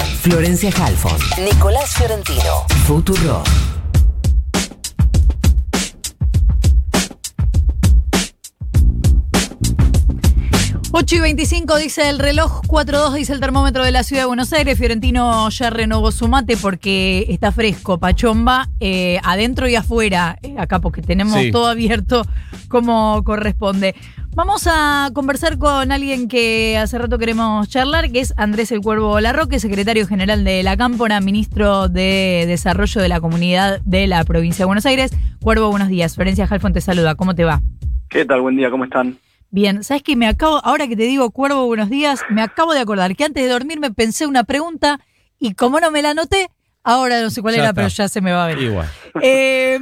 Florencia Halfon, Nicolás Fiorentino, Futuro. 8 y 25 dice el reloj, 4.2 dice el termómetro de la ciudad de Buenos Aires. Fiorentino ya renovó su mate porque está fresco, pachomba, eh, adentro y afuera, eh, acá porque tenemos Sí. todo abierto como corresponde. Vamos a conversar con alguien que hace rato queremos charlar, que es Andrés El Cuervo Larroque, secretario general de la Cámpora, ministro de Desarrollo de la Comunidad de la provincia de Buenos Aires. Cuervo, buenos días. Florencia Halfon te saluda. ¿Cómo te va? ¿Qué tal? Buen día, ¿cómo están? Bien, ¿sabes que me acabo, ahora que te digo Cuervo, buenos días, me acabo de acordar que antes de dormir me pensé una pregunta y como no me la anoté, ahora no sé cuál Ya era, está. pero ya se me va a ver. Igual. Eh,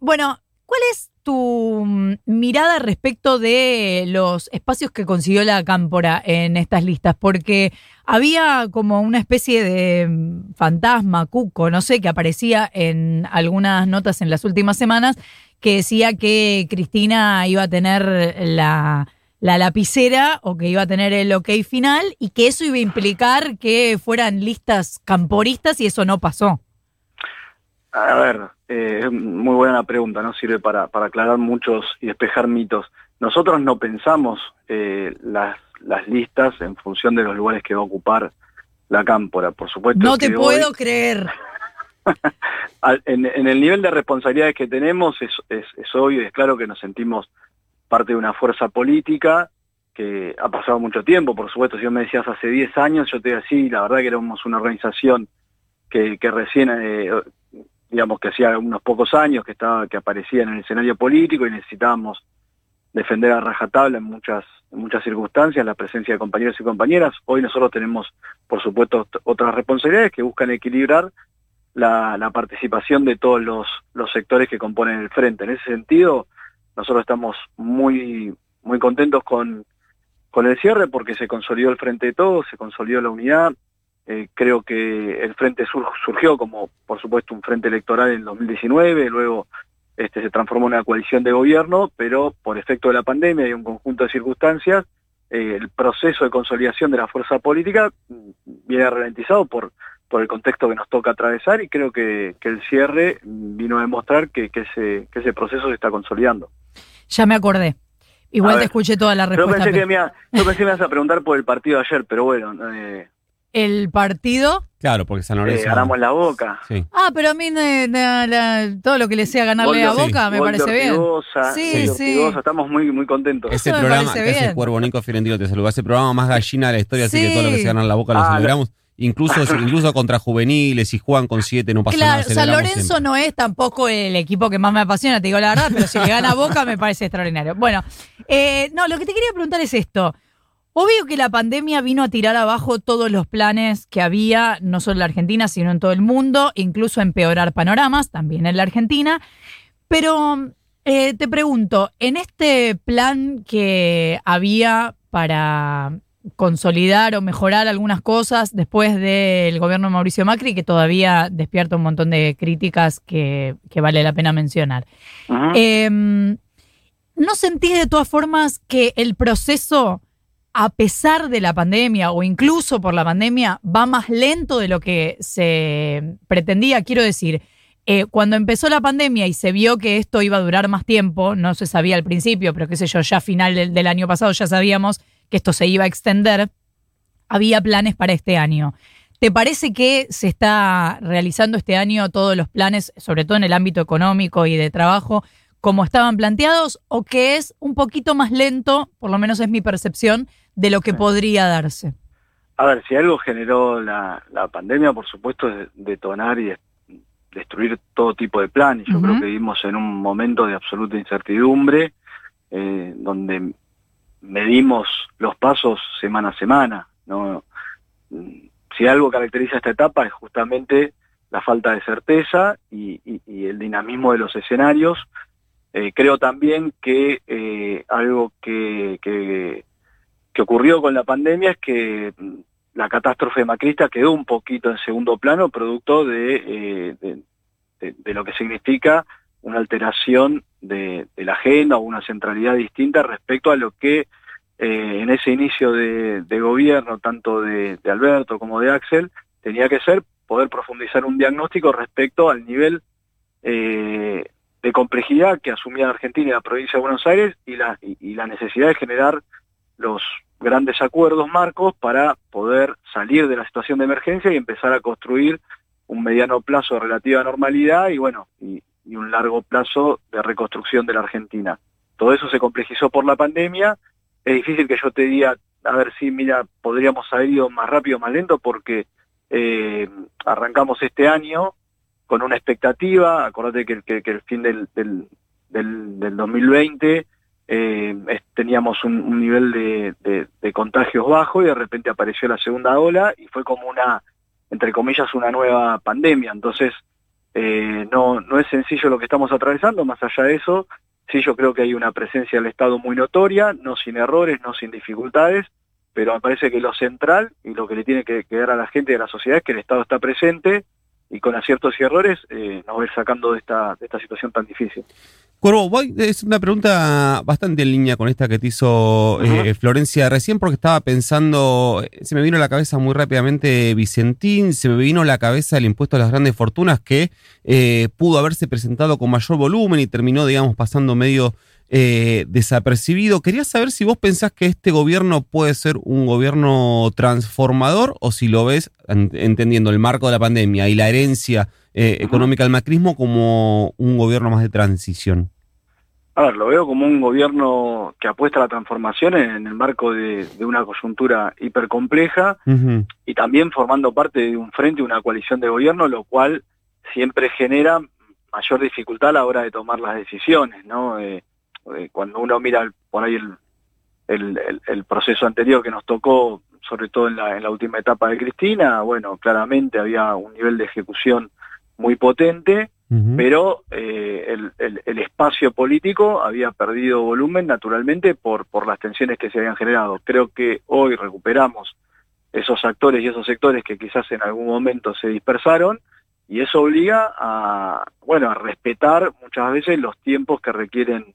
bueno, ¿cuál es tu mm, mirada respecto de los espacios que consiguió la Cámpora en estas listas? Porque había como una especie de mm, fantasma, cuco, no sé, que aparecía en algunas notas en las últimas semanas, que decía que Cristina iba a tener la, la lapicera o que iba a tener el ok final y que eso iba a implicar que fueran listas camporistas y eso no pasó. A ver, eh, es muy buena la pregunta, ¿no? Sirve para, para aclarar muchos y despejar mitos. Nosotros no pensamos eh, las, las listas en función de los lugares que va a ocupar la cámpora, por supuesto. No te hoy, puedo creer. en, en el nivel de responsabilidades que tenemos, es, es, es obvio y es claro que nos sentimos parte de una fuerza política que ha pasado mucho tiempo, por supuesto, si vos me decías hace 10 años, yo te decía, sí, la verdad que éramos una organización que, que recién, eh, digamos que hacía unos pocos años que estaba que aparecía en el escenario político y necesitábamos defender a rajatabla en muchas en muchas circunstancias la presencia de compañeros y compañeras. Hoy nosotros tenemos, por supuesto, ot- otras responsabilidades que buscan equilibrar la, la participación de todos los, los sectores que componen el frente. En ese sentido, nosotros estamos muy muy contentos con, con el cierre porque se consolidó el frente de todos, se consolidó la unidad. Eh, creo que el frente sur- surgió como, por supuesto, un frente electoral en 2019, luego este, se transformó en una coalición de gobierno, pero por efecto de la pandemia y un conjunto de circunstancias, eh, el proceso de consolidación de la fuerza política viene ralentizado por, por el contexto que nos toca atravesar y creo que, que el cierre vino a demostrar que, que, ese, que ese proceso se está consolidando. Ya me acordé. Igual A te ver. escuché toda la Yo respuesta. pensé, que me, yo pensé que me ibas a preguntar por el partido de ayer, pero bueno, eh, El partido. Claro, porque San eh, Lorenzo. ganamos la boca. Sí. Ah, pero a mí eh, todo lo que le sea ganarle a Boca me parece bien. Ortigosa, Sí, sí. Ortigosa, estamos muy, muy contentos. Ese Eso programa que hace Cuervo Nico Fiorentino te saluda. Ese programa más gallina de la historia, así que todo lo que se gana en la boca lo Ah, celebramos. Incluso, incluso contra juveniles, si juegan con siete no pasa Claro, nada. San Lorenzo siempre. no es tampoco el equipo que más me apasiona, te digo la verdad, pero si le gana Boca me parece extraordinario. Bueno, eh, no, lo que te quería preguntar es esto. Obvio que la pandemia vino a tirar abajo todos los planes que había, no solo en la Argentina, sino en todo el mundo, incluso a empeorar panoramas, también en la Argentina. Pero eh, te pregunto, en este plan que había para consolidar o mejorar algunas cosas después del gobierno de Mauricio Macri, que todavía despierta un montón de críticas que, que vale la pena mencionar. Eh, ¿No sentís de todas formas que el proceso, a pesar de la pandemia o incluso por la pandemia, va más lento de lo que se pretendía? Quiero decir, eh, cuando empezó la pandemia y se vio que esto iba a durar más tiempo, no se sabía al principio, pero qué sé yo, ya a final del, del año pasado ya sabíamos que esto se iba a extender, había planes para este año. ¿Te parece que se está realizando este año todos los planes, sobre todo en el ámbito económico y de trabajo, como estaban planteados o que es un poquito más lento, por lo menos es mi percepción, de lo que podría darse? A ver, si algo generó la, la pandemia, por supuesto, es detonar y des- destruir todo tipo de planes. Yo Ujú. creo que vivimos en un momento de absoluta incertidumbre, eh, donde medimos los pasos semana a semana. ¿no? Si algo caracteriza esta etapa es justamente la falta de certeza y, y- y el dinamismo de los escenarios. Eh, creo también que eh, algo que, que, ocurrió con la pandemia es que mm, la catástrofe macrista quedó un poquito en segundo plano, producto de, eh, de, lo que significa una alteración de, la agenda o una centralidad distinta respecto a lo que en ese inicio de, de gobierno, tanto de, de Alberto como de Axel, tenía que ser poder profundizar un diagnóstico respecto al nivel eh, de complejidad que asumía Argentina y la provincia de Buenos Aires y la, y, la necesidad de generar los grandes acuerdos marcos para poder salir de la situación de emergencia y empezar a construir un mediano plazo de relativa normalidad y bueno, y, un largo plazo de reconstrucción de la Argentina. Todo eso se complejizó por la pandemia. Es difícil que yo te diga, a ver si, mira, podríamos haber ido más rápido, más lento, porque eh, arrancamos este año con una expectativa, acordate que, que, el fin del, del, del, 2020 eh, teníamos un, nivel de, de, contagios bajo y de repente apareció la segunda ola y fue como una, entre comillas, una nueva pandemia. Entonces, eh, no, no es sencillo lo que estamos atravesando, más allá de eso, sí yo creo que hay una presencia del Estado muy notoria, no sin errores, no sin dificultades, pero me parece que lo central y lo que le tiene que quedar a la gente a la sociedad es que el Estado está presente, y con aciertos y errores eh, nos va a ir sacando de esta, de esta situación tan difícil. Cuervo, voy, es una pregunta bastante en línea con esta que te hizo eh, Florencia recién, porque estaba pensando, se me vino a la cabeza muy rápidamente Vicentín, se me vino a la cabeza el impuesto a las grandes fortunas que eh, pudo haberse presentado con mayor volumen y terminó, digamos, pasando medio eh, desapercibido. Quería saber si vos pensás que este gobierno puede ser un gobierno transformador o si lo ves, entendiendo el marco de la pandemia y la herencia eh, económica del macrismo, como un gobierno más de transición. A ver, lo veo como un gobierno que apuesta a la transformación en el marco de, una coyuntura hipercompleja y también formando parte de un frente, una coalición de gobierno, lo cual siempre genera mayor dificultad a la hora de tomar las decisiones, ¿no? Eh, eh, cuando uno mira por ahí el, el, proceso anterior que nos tocó, sobre todo en la, en la última etapa de Cristina, bueno, claramente había un nivel de ejecución muy potente, pero eh, el, el, espacio político había perdido volumen naturalmente por, por las tensiones que se habían generado. Creo que hoy recuperamos esos actores y esos sectores que quizás en algún momento se dispersaron y eso obliga a, bueno, a respetar muchas veces los tiempos que requieren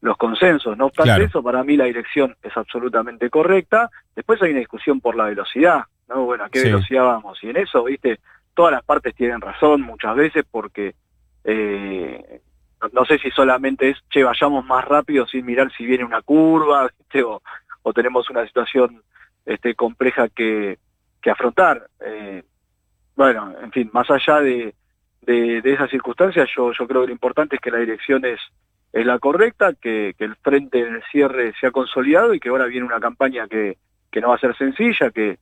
los consensos. No obstante eso, para mí la dirección es absolutamente correcta. Después hay una discusión por la velocidad, ¿no? Bueno, ¿a qué velocidad vamos? Y en eso, viste, todas las partes tienen razón muchas veces porque eh, no, sé si solamente es, che, vayamos más rápido sin mirar si viene una curva, O, o, tenemos una situación este, compleja que, que afrontar. Eh, bueno, en fin, más allá de, de, de esas circunstancias, yo, yo creo que lo importante es que la dirección es es la correcta, que, el frente en el cierre se ha consolidado y que ahora viene una campaña que, que no va a ser sencilla, que,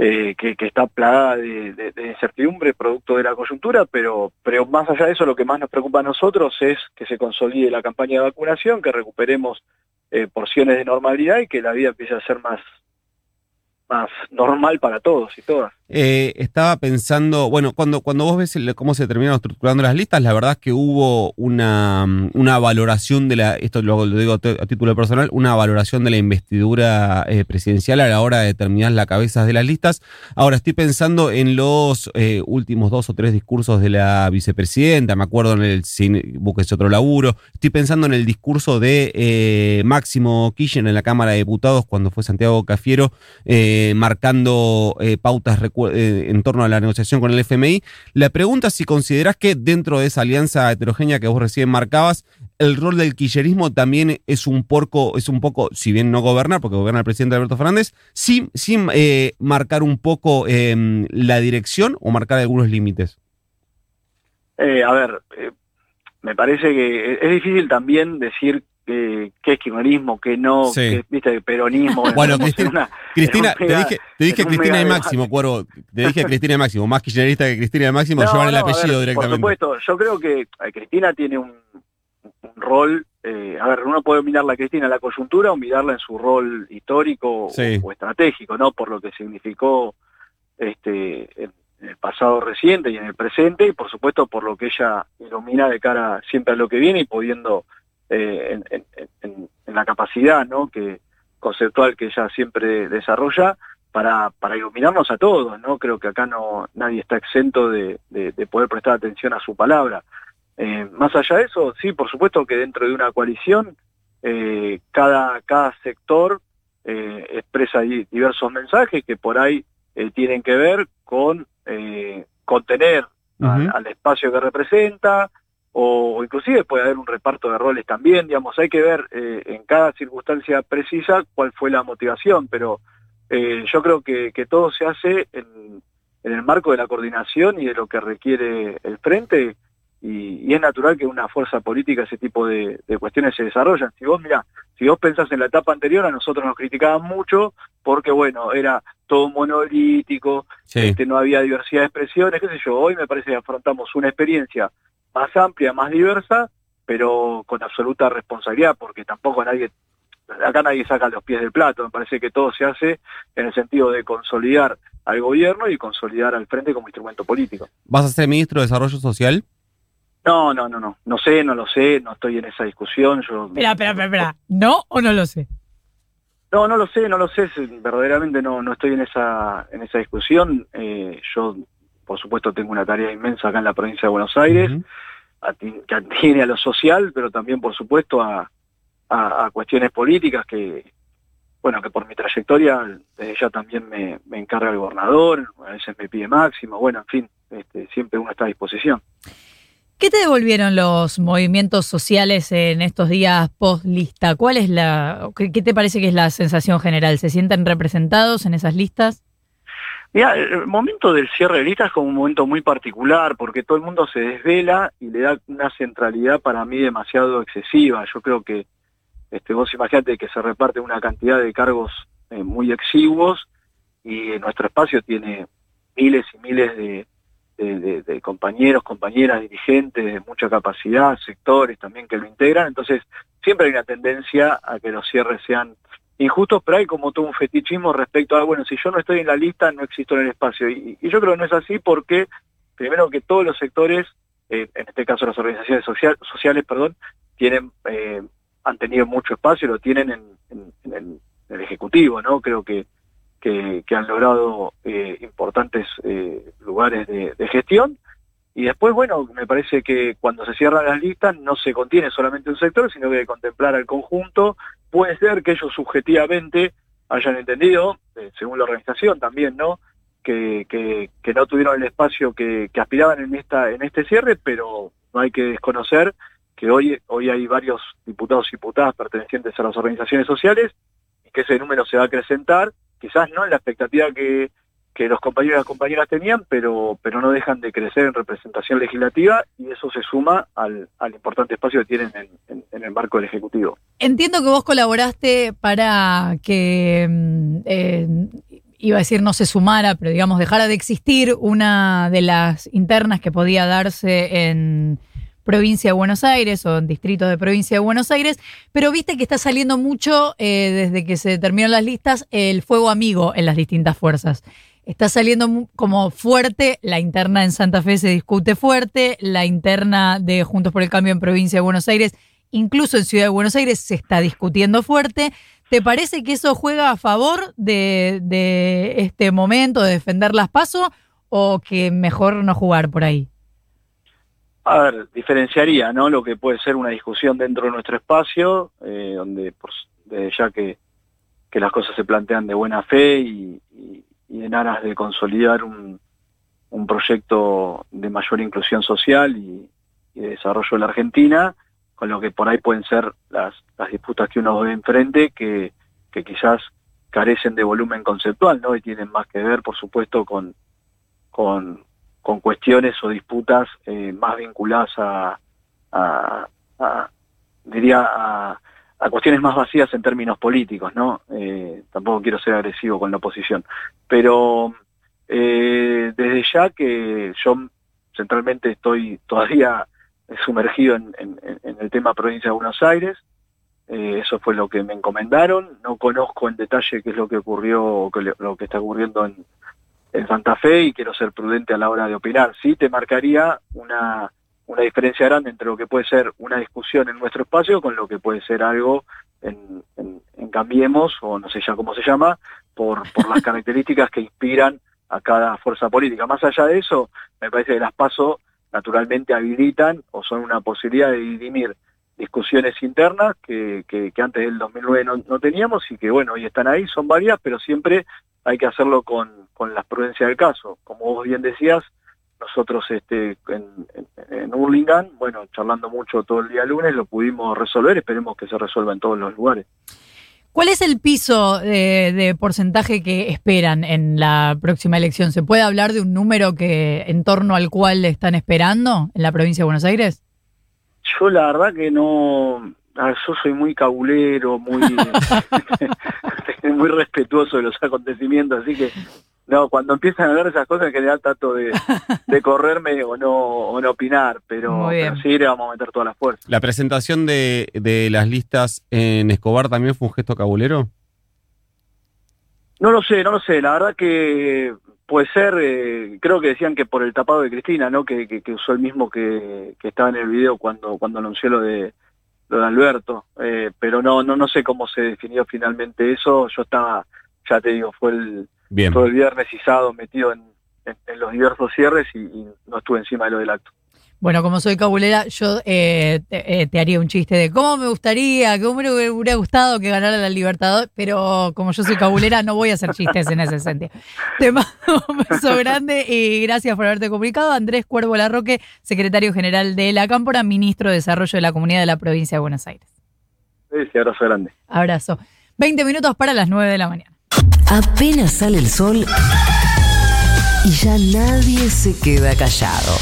eh, que, está plagada de, incertidumbre producto de la coyuntura, pero, pero más allá de eso lo que más nos preocupa a nosotros es que se consolide la campaña de vacunación, que recuperemos eh, porciones de normalidad y que la vida empiece a ser más, más normal para todos y todas. Eh, estaba pensando, bueno, cuando, cuando vos ves cómo se terminaron estructurando las listas, la verdad es que hubo una, una valoración de la, esto lo, digo a título personal, una valoración de la investidura eh, presidencial a la hora de determinar las cabezas de las listas. Ahora estoy pensando en los eh, últimos dos o tres discursos de la vicepresidenta, me acuerdo en el Busques otro laburo, estoy pensando en el discurso de Máximo Kirchner en la Cámara de Diputados cuando fue Santiago Cafiero, marcando pautas eh, en torno a la negociación con el FMI. La pregunta es si considerás que dentro de esa alianza heterogénea que vos recién marcabas, el rol del quillerismo también es un porco, es un poco, si bien no gobernar, porque gobierna el presidente Alberto Fernández, sin, sin eh, marcar un poco em, la dirección o marcar algunos límites. Eh, a ver, me parece que es difícil también decir qué es kirchnerismo, qué no, qué, viste, peronismo. Bueno, Cristina, Cristina te dije, te dije Cristina y Máximo, Cuervo, te dije Cristina y Máximo, más kirchnerista que Cristina y Máximo, no, llevan el apellido directamente. Por supuesto, yo creo que eh, Cristina tiene un, rol, eh, a ver, uno puede mirarla a Cristina la coyuntura o mirarla en su rol histórico o, estratégico, ¿no? Por lo que significó este en, el pasado reciente y en el presente, y por supuesto por lo que ella ilumina de cara siempre a lo que viene y pudiendo eh, en, la capacidad ¿no? que conceptual que ella siempre desarrolla para, para iluminarnos a todos, ¿no? Creo que acá no nadie está exento de, poder prestar atención a su palabra. Eh, más allá de eso, sí, por supuesto que dentro de una coalición eh, cada, cada sector expresa diversos mensajes que por ahí tienen que ver con contener al espacio que representa, o, o inclusive puede haber un reparto de roles también, digamos, hay que ver eh, en cada circunstancia precisa cuál fue la motivación, pero eh, yo creo que, que todo se hace en, en el marco de la coordinación y de lo que requiere el frente, y, y es natural que una fuerza política ese tipo de, de cuestiones se desarrollan. Si vos, mirá, si vos pensás en la etapa anterior, a nosotros nos criticaban mucho porque, bueno, era todo monolítico, Sí. este, no había diversidad de expresiones, qué sé yo. Hoy me parece que afrontamos una experiencia más amplia, más diversa, pero con absoluta responsabilidad, porque tampoco nadie, acá nadie saca los pies del plato. Me parece que todo se hace en el sentido de consolidar al gobierno y consolidar al frente como instrumento político. ¿Vas a ser ministro de Desarrollo Social? No, no, no, no. No sé, no lo sé, no estoy en esa discusión. Yo, Espera, espera, espera, espera. ¿No o no lo sé? No, no lo sé, no lo sé, verdaderamente no, no estoy en esa, en esa discusión. Eh, yo, por supuesto, tengo una tarea inmensa acá en la provincia de Buenos Aires, que atiene a lo social, pero también, por supuesto, a, a- cuestiones políticas que, bueno, que por mi trayectoria, desde ya también me, me encarga el gobernador, a veces me pide máximo, bueno, en fin, este, siempre uno está a disposición. ¿Qué te devolvieron los movimientos sociales en estos días post lista? ¿Cuál es la, qué te parece que es la sensación general? ¿Se sienten representados en esas listas? Mira, el momento del cierre de listas es como un momento muy particular porque todo el mundo se desvela y le da una centralidad para mí demasiado excesiva. Yo creo que este, vos imaginate que se reparte una cantidad de cargos eh, muy exiguos y nuestro espacio tiene miles y miles de- de compañeros, compañeras, dirigentes de mucha capacidad, sectores también que lo integran. Entonces, siempre hay una tendencia a que los cierres sean injustos, pero hay como todo un fetichismo respecto a, bueno, si yo no estoy en la lista, no existo en el espacio. Y, y yo creo que no es así porque, primero que todos los sectores, eh, en este caso las organizaciones social- sociales, perdón, tienen, eh, han tenido mucho espacio, lo tienen en, en- en el, en el Ejecutivo, ¿no? Creo que, que, han logrado eh, importantes eh, lugares de, de gestión. Y después, bueno, me parece que cuando se cierran las listas no se contiene solamente un sector, sino que hay que contemplar al conjunto. Puede ser que ellos subjetivamente hayan entendido, eh, según la organización también, ¿no? Que, que, no tuvieron el espacio que, que aspiraban en esta en este cierre, pero no hay que desconocer que hoy hoy hay varios diputados y diputadas pertenecientes a las organizaciones sociales y que ese número se va a acrecentar, quizás no en la expectativa que, que los compañeros y compañeras tenían, pero, pero no dejan de crecer en representación legislativa y eso se suma al, al importante espacio que tienen en, en- en el marco del Ejecutivo. Entiendo que vos colaboraste para que, mm, eh, iba a decir no se sumara, pero digamos dejara de existir una de las internas que podía darse en provincia de Buenos Aires o en distritos de provincia de Buenos Aires, pero viste que está saliendo mucho eh, desde que se terminaron las listas el fuego amigo en las distintas fuerzas. Está saliendo como fuerte, la interna en Santa Fe se discute fuerte, la interna de Juntos por el Cambio en provincia de Buenos Aires incluso en Ciudad de Buenos Aires se está discutiendo fuerte. ¿Te parece que eso juega a favor de, este momento, de defender las pasos, o que mejor no jugar por ahí? A ver, diferenciaría, ¿no? Lo que puede ser una discusión dentro de nuestro espacio, eh, donde desde ya que, las cosas se plantean de buena fe y- y en aras de consolidar un, un proyecto de mayor inclusión social y, de desarrollo de la Argentina, con lo que por ahí pueden ser las, las disputas que uno ve enfrente, que, que quizás carecen de volumen conceptual, ¿no? Y tienen más que ver, por supuesto, con, con, con cuestiones o disputas eh, más vinculadas a- a- diría, a, a cuestiones más vacías en términos políticos, ¿no? Eh, tampoco quiero ser agresivo con la oposición, pero eh, desde ya que yo centralmente estoy todavía sumergido en, el tema provincia de Buenos Aires, eh, eso fue lo que me encomendaron, no conozco en detalle qué es lo que ocurrió lo que está ocurriendo en, en Santa Fe y quiero ser prudente a la hora de opinar. Sí te marcaría una, una diferencia grande entre lo que puede ser una discusión en nuestro espacio con lo que puede ser algo en, en- en Cambiemos, o no sé ya cómo se llama, por, por las características que inspiran a cada fuerza política. Más allá de eso, me parece que las PASO naturalmente habilitan o son una posibilidad de dirimir discusiones internas que, que, que antes del 2009 no, no teníamos y que bueno, hoy están ahí, son varias, pero siempre hay que hacerlo con, con la prudencia del caso. Como vos bien decías, nosotros este, en, en, Hurlingham, bueno, charlando mucho todo el día lunes, lo pudimos resolver, esperemos que se resuelva en todos los lugares. ¿Cuál es el piso de, de, porcentaje que esperan en la próxima elección? ¿Se puede hablar de un número que en torno al cual están esperando en la provincia de Buenos Aires? Yo la verdad que no, yo soy muy cabulero, muy, muy respetuoso de los acontecimientos, así que no, cuando empiezan a hablar esas cosas en general trato de, de correrme o no, o no opinar, pero, pero, sí le vamos a meter todas las fuerzas. ¿La presentación de, de las listas en Escobar también fue un gesto cabulero? No lo sé, no lo sé, la verdad que puede ser, eh, creo que decían que por el tapado de Cristina, ¿no? Que, que, que usó el mismo que, que, estaba en el video cuando, cuando anunció lo de lo de Alberto, eh, pero no, no, no sé cómo se definió finalmente eso, yo estaba, ya te digo, fue el Bien. todo el viernes y sábado metido en, en, en los diversos cierres y, y, no estuve encima de lo del acto. Bueno, como soy cabulera, yo eh, te, eh, te, haría un chiste de cómo me gustaría, cómo me hubiera gustado que ganara la Libertador, pero como yo soy cabulera, no voy a hacer chistes en ese sentido. Te mando un beso grande y gracias por haberte comunicado. Andrés Cuervo Larroque, secretario general de la Cámpora, ministro de Desarrollo de la Comunidad de la Provincia de Buenos Aires. Sí, abrazo grande. Abrazo. 20 minutos para las 9 de la mañana. Apenas sale el sol y ya nadie se queda callado.